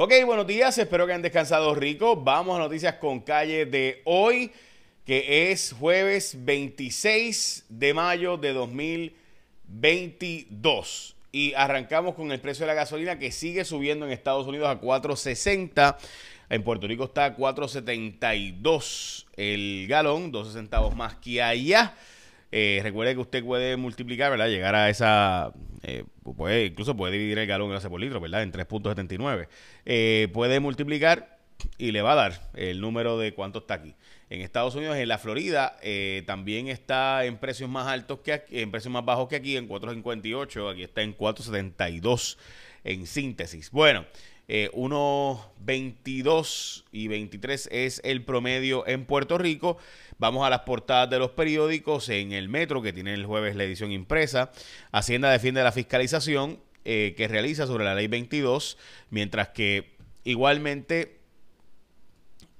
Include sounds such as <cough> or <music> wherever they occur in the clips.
Ok, buenos días, espero que hayan descansado rico. Vamos a noticias con calle de hoy, que es jueves 26 de mayo de 2022. Y arrancamos con el precio de la gasolina que sigue subiendo en Estados Unidos a 4.60. En Puerto Rico está a 4.72 el galón, 12 centavos más que allá. Eh, recuerde que usted puede multiplicar, ¿verdad? Llegar a esa. Eh, puede, incluso puede dividir el galón en por litro, ¿verdad? En 3.79. Eh, puede multiplicar y le va a dar el número de cuánto está aquí. En Estados Unidos, en la Florida, eh, también está en precios más altos que aquí, en precios más bajos que aquí, en 4.58. Aquí está en 4.72 en síntesis. Bueno. Eh, 1.22 y 23 es el promedio en Puerto Rico. Vamos a las portadas de los periódicos en el Metro, que tiene el jueves la edición impresa. Hacienda defiende la fiscalización eh, que realiza sobre la ley 22, mientras que igualmente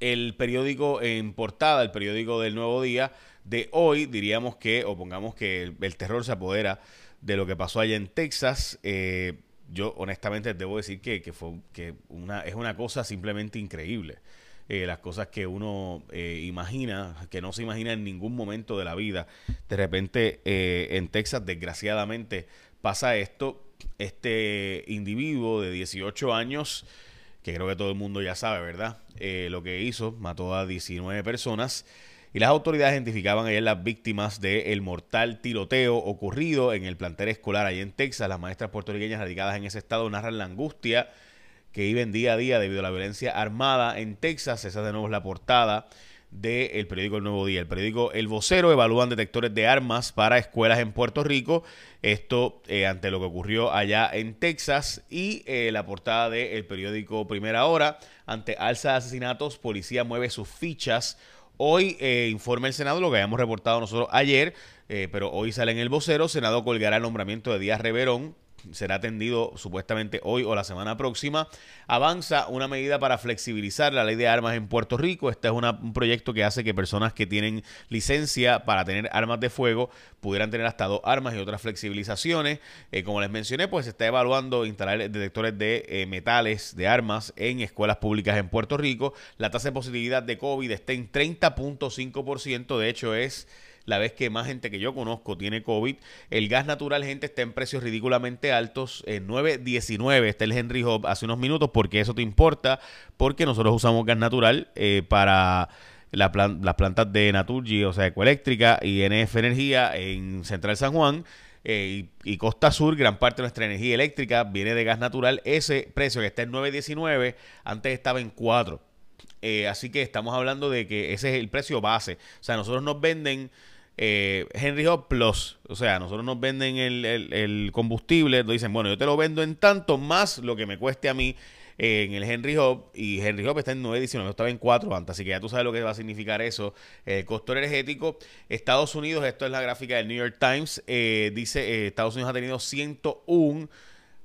el periódico en portada, el periódico del Nuevo Día de hoy, diríamos que, o pongamos que el, terror se apodera de lo que pasó allá en Texas. Eh, yo honestamente debo decir que, que fue que una, es una cosa simplemente increíble. Eh, las cosas que uno eh, imagina, que no se imagina en ningún momento de la vida. De repente eh, en Texas, desgraciadamente, pasa esto. Este individuo de 18 años, que creo que todo el mundo ya sabe, ¿verdad? Eh, lo que hizo, mató a 19 personas y las autoridades identificaban ayer las víctimas del mortal tiroteo ocurrido en el plantel escolar allá en Texas. Las maestras puertorriqueñas radicadas en ese estado narran la angustia que viven día a día debido a la violencia armada en Texas. Esa de nuevo es la portada del periódico El Nuevo Día. El periódico El Vocero evalúan detectores de armas para escuelas en Puerto Rico. Esto eh, ante lo que ocurrió allá en Texas. Y eh, la portada del periódico Primera Hora. Ante alza de asesinatos, policía mueve sus fichas Hoy eh, informa el Senado lo que habíamos reportado nosotros ayer, eh, pero hoy sale en el vocero. Senado colgará el nombramiento de Díaz Reverón será atendido supuestamente hoy o la semana próxima. Avanza una medida para flexibilizar la ley de armas en Puerto Rico. Este es un proyecto que hace que personas que tienen licencia para tener armas de fuego pudieran tener hasta dos armas y otras flexibilizaciones. Eh, como les mencioné, pues se está evaluando instalar detectores de eh, metales de armas en escuelas públicas en Puerto Rico. La tasa de positividad de COVID está en 30.5%. De hecho, es la vez que más gente que yo conozco tiene COVID. El gas natural, gente, está en precios ridículamente altos. En 9.19 está el Henry Hub hace unos minutos. porque eso te importa? Porque nosotros usamos gas natural eh, para la las plantas de Naturgy, o sea, Ecoeléctrica y NF Energía en Central San Juan. Eh, y, Costa Sur, gran parte de nuestra energía eléctrica viene de gas natural. Ese precio que está en 9.19, antes estaba en 4. Eh, así que estamos hablando de que ese es el precio base. O sea, nosotros nos venden eh, Henry Hub Plus. O sea, nosotros nos venden el, combustible, nos dicen, bueno, yo te lo vendo en tanto más lo que me cueste a mí en el Henry Hub y Henry Hub está en 9.19, estaba en 4 antes, así que ya tú sabes lo que va a significar eso. El costo energético, Estados Unidos, esto es la gráfica del New York Times, eh, dice eh, Estados Unidos ha tenido 101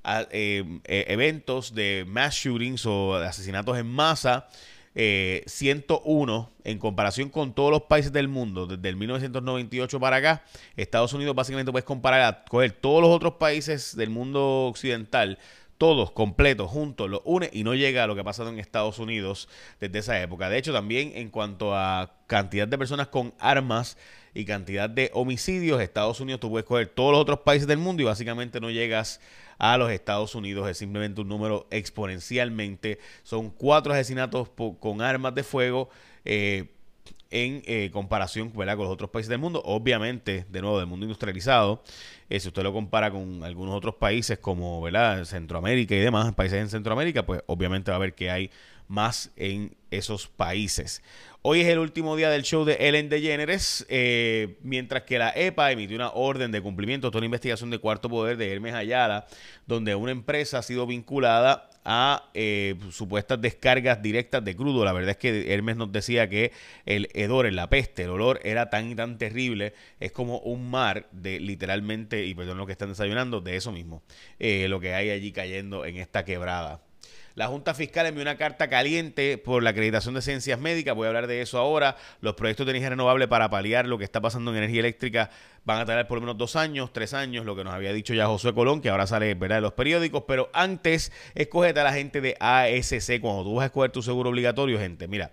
a, eh, eventos de mass shootings o asesinatos en masa eh, 101 en comparación con todos los países del mundo, desde el 1998 para acá, Estados Unidos básicamente puedes comparar a coger todos los otros países del mundo occidental, todos completos, juntos, los une y no llega a lo que ha pasado en Estados Unidos desde esa época. De hecho, también en cuanto a cantidad de personas con armas y cantidad de homicidios, Estados Unidos tú puedes coger todos los otros países del mundo y básicamente no llegas a los Estados Unidos. Es simplemente un número exponencialmente. Son cuatro asesinatos con armas de fuego. Eh, en eh, comparación ¿verdad? con los otros países del mundo. Obviamente, de nuevo, del mundo industrializado, eh, si usted lo compara con algunos otros países como ¿verdad? Centroamérica y demás, países en Centroamérica, pues obviamente va a ver que hay más en esos países. Hoy es el último día del show de Ellen DeGeneres, eh, mientras que la EPA emitió una orden de cumplimiento de una investigación de cuarto poder de Hermes Ayala, donde una empresa ha sido vinculada a eh, supuestas descargas directas de crudo. La verdad es que Hermes nos decía que el hedor, la peste, el olor era tan y tan terrible, es como un mar de literalmente, y perdón lo que están desayunando, de eso mismo, eh, lo que hay allí cayendo en esta quebrada. La Junta Fiscal envió una carta caliente por la acreditación de ciencias médicas. Voy a hablar de eso ahora. Los proyectos de energía renovable para paliar lo que está pasando en energía eléctrica van a tardar por lo menos dos años, tres años, lo que nos había dicho ya José Colón, que ahora sale ¿verdad? de los periódicos. Pero antes, escógete a la gente de ASC. Cuando tú vas a escoger tu seguro obligatorio, gente, mira,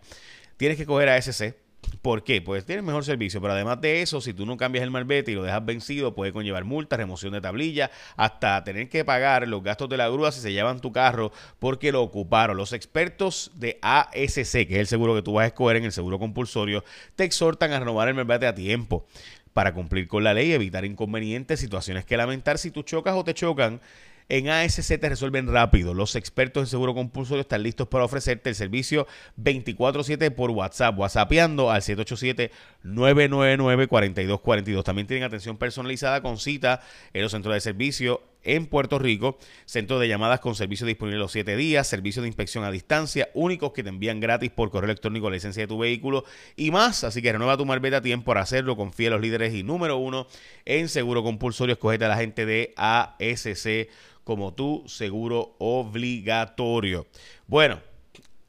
tienes que coger ASC ¿Por qué? Pues tienes mejor servicio, pero además de eso, si tú no cambias el malvete y lo dejas vencido, puede conllevar multa, remoción de tablilla, hasta tener que pagar los gastos de la grúa si se llevan tu carro porque lo ocuparon. Los expertos de ASC, que es el seguro que tú vas a escoger en el seguro compulsorio, te exhortan a renovar el malvete a tiempo para cumplir con la ley evitar inconvenientes, situaciones que lamentar si tú chocas o te chocan en ASC te resuelven rápido. Los expertos en seguro compulsorio están listos para ofrecerte el servicio 24/7 por WhatsApp, WhatsAppeando al 787-999-4242. También tienen atención personalizada con cita en los centros de servicio en Puerto Rico, centro de llamadas con servicio disponible los 7 días, servicio de inspección a distancia, únicos que te envían gratis por correo electrónico la licencia de tu vehículo y más. Así que renueva tu marbeta a tiempo para hacerlo. Confía en los líderes y número uno en seguro compulsorio. Escogete a la gente de ASC como tu seguro obligatorio. Bueno,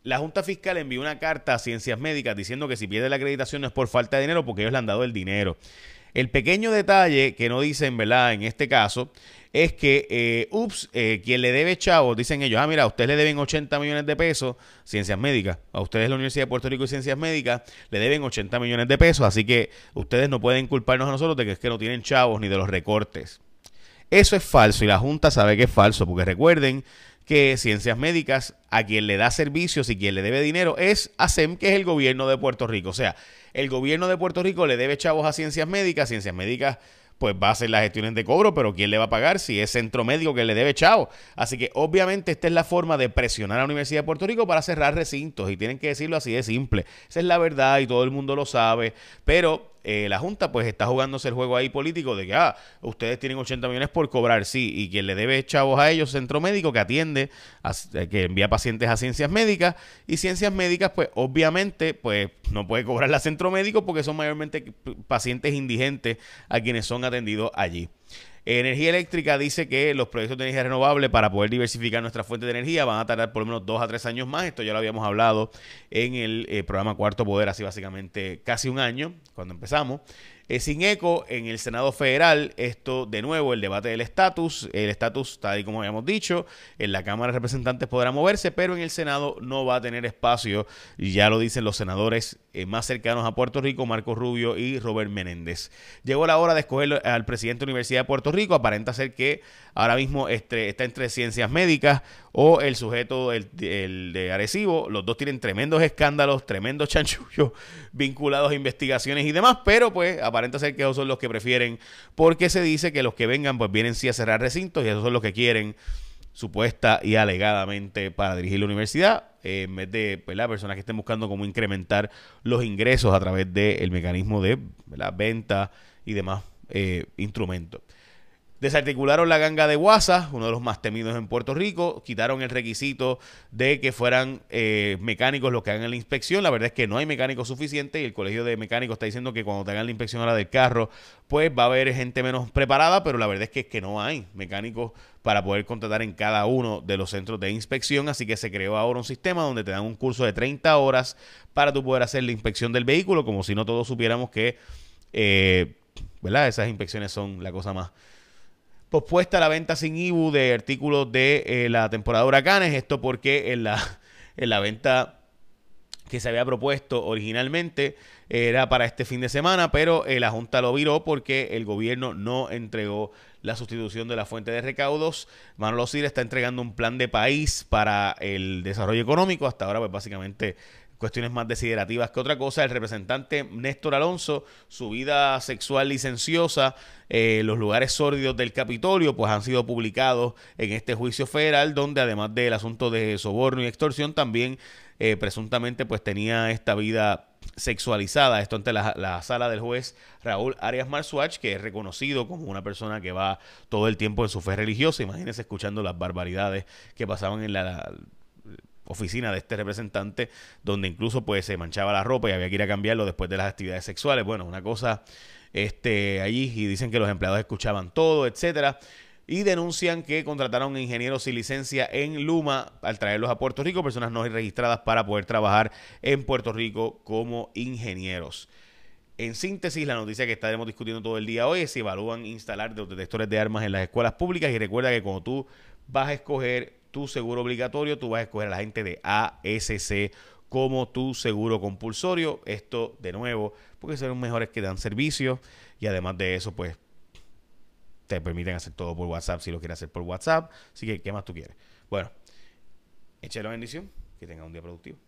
la Junta Fiscal envió una carta a Ciencias Médicas diciendo que si pierde la acreditación no es por falta de dinero porque ellos le han dado el dinero. El pequeño detalle que no dicen, ¿verdad? En este caso, es que, eh, ups, eh, quien le debe chavos, dicen ellos, ah, mira, a ustedes le deben 80 millones de pesos, Ciencias Médicas, a ustedes la Universidad de Puerto Rico y Ciencias Médicas le deben 80 millones de pesos, así que ustedes no pueden culparnos a nosotros de que es que no tienen chavos ni de los recortes. Eso es falso y la Junta sabe que es falso, porque recuerden que Ciencias Médicas, a quien le da servicios y quien le debe dinero, es ASEM, que es el gobierno de Puerto Rico. O sea, el gobierno de Puerto Rico le debe chavos a Ciencias Médicas, Ciencias Médicas pues va a hacer las gestiones de cobro, pero ¿quién le va a pagar si es centro médico que le debe chavo? Así que obviamente esta es la forma de presionar a la Universidad de Puerto Rico para cerrar recintos y tienen que decirlo así de simple. Esa es la verdad y todo el mundo lo sabe, pero eh, la Junta pues está jugándose el juego ahí político de que, ah, ustedes tienen 80 millones por cobrar, sí, y quien le debe chavos a ellos, centro médico que atiende, eh, que envía pacientes a ciencias médicas, y ciencias médicas pues obviamente pues no puede cobrar la centro médico porque son mayormente pacientes indigentes a quienes son atendidos allí. Energía Eléctrica dice que los proyectos de energía renovable para poder diversificar nuestra fuente de energía van a tardar por lo menos dos a tres años más. Esto ya lo habíamos hablado en el eh, programa Cuarto Poder, así básicamente casi un año, cuando empezamos sin eco en el Senado Federal. Esto, de nuevo, el debate del estatus. El estatus, tal y como habíamos dicho, en la Cámara de Representantes podrá moverse, pero en el Senado no va a tener espacio. Ya lo dicen los senadores eh, más cercanos a Puerto Rico, Marco Rubio y Robert Menéndez. Llegó la hora de escoger al presidente de la Universidad de Puerto Rico. Aparenta ser que ahora mismo está entre ciencias médicas o el sujeto el, de Arecibo. Los dos tienen tremendos escándalos, tremendos chanchullos <laughs> vinculados a investigaciones y demás, pero pues aparenta ser que esos son los que prefieren porque se dice que los que vengan pues vienen sí a cerrar recintos y esos son los que quieren supuesta y alegadamente para dirigir la universidad, en vez de las personas que estén buscando cómo incrementar los ingresos a través del mecanismo de la venta y demás eh, instrumentos. Desarticularon la ganga de Guasa, uno de los más temidos en Puerto Rico. Quitaron el requisito de que fueran eh, mecánicos los que hagan la inspección. La verdad es que no hay mecánicos suficientes y el colegio de mecánicos está diciendo que cuando te hagan la inspección ahora del carro, pues va a haber gente menos preparada, pero la verdad es que, es que no hay mecánicos para poder contratar en cada uno de los centros de inspección. Así que se creó ahora un sistema donde te dan un curso de 30 horas para tú poder hacer la inspección del vehículo, como si no todos supiéramos que, eh, ¿verdad? Esas inspecciones son la cosa más pospuesta la venta sin IBU de artículos de eh, la temporada de huracanes. Esto porque en la, <laughs> en la venta que se había propuesto originalmente era para este fin de semana, pero eh, la Junta lo viró porque el gobierno no entregó la sustitución de la fuente de recaudos. Manolo Sir está entregando un plan de país para el desarrollo económico. Hasta ahora, pues básicamente cuestiones más desiderativas que otra cosa. El representante Néstor Alonso, su vida sexual licenciosa, eh, los lugares sórdidos del Capitolio, pues han sido publicados en este juicio federal, donde además del asunto de soborno y extorsión, también eh, presuntamente pues tenía esta vida sexualizada. Esto ante la, la, sala del juez Raúl Arias Marsuach, que es reconocido como una persona que va todo el tiempo en su fe religiosa. Imagínense escuchando las barbaridades que pasaban en la oficina de este representante, donde incluso pues se manchaba la ropa y había que ir a cambiarlo después de las actividades sexuales. Bueno, una cosa este allí y dicen que los empleados escuchaban todo, etcétera. y denuncian que contrataron ingenieros sin licencia en Luma al traerlos a Puerto Rico, personas no registradas para poder trabajar en Puerto Rico como ingenieros. En síntesis, la noticia que estaremos discutiendo todo el día hoy es si evalúan instalar los detectores de armas en las escuelas públicas y recuerda que cuando tú vas a escoger tu seguro obligatorio, tú vas a escoger a la gente de ASC como tu seguro compulsorio. Esto, de nuevo, porque son los mejores que dan servicio y además de eso, pues te permiten hacer todo por WhatsApp si lo quieres hacer por WhatsApp. Así que, ¿qué más tú quieres? Bueno, échale la bendición, que tenga un día productivo.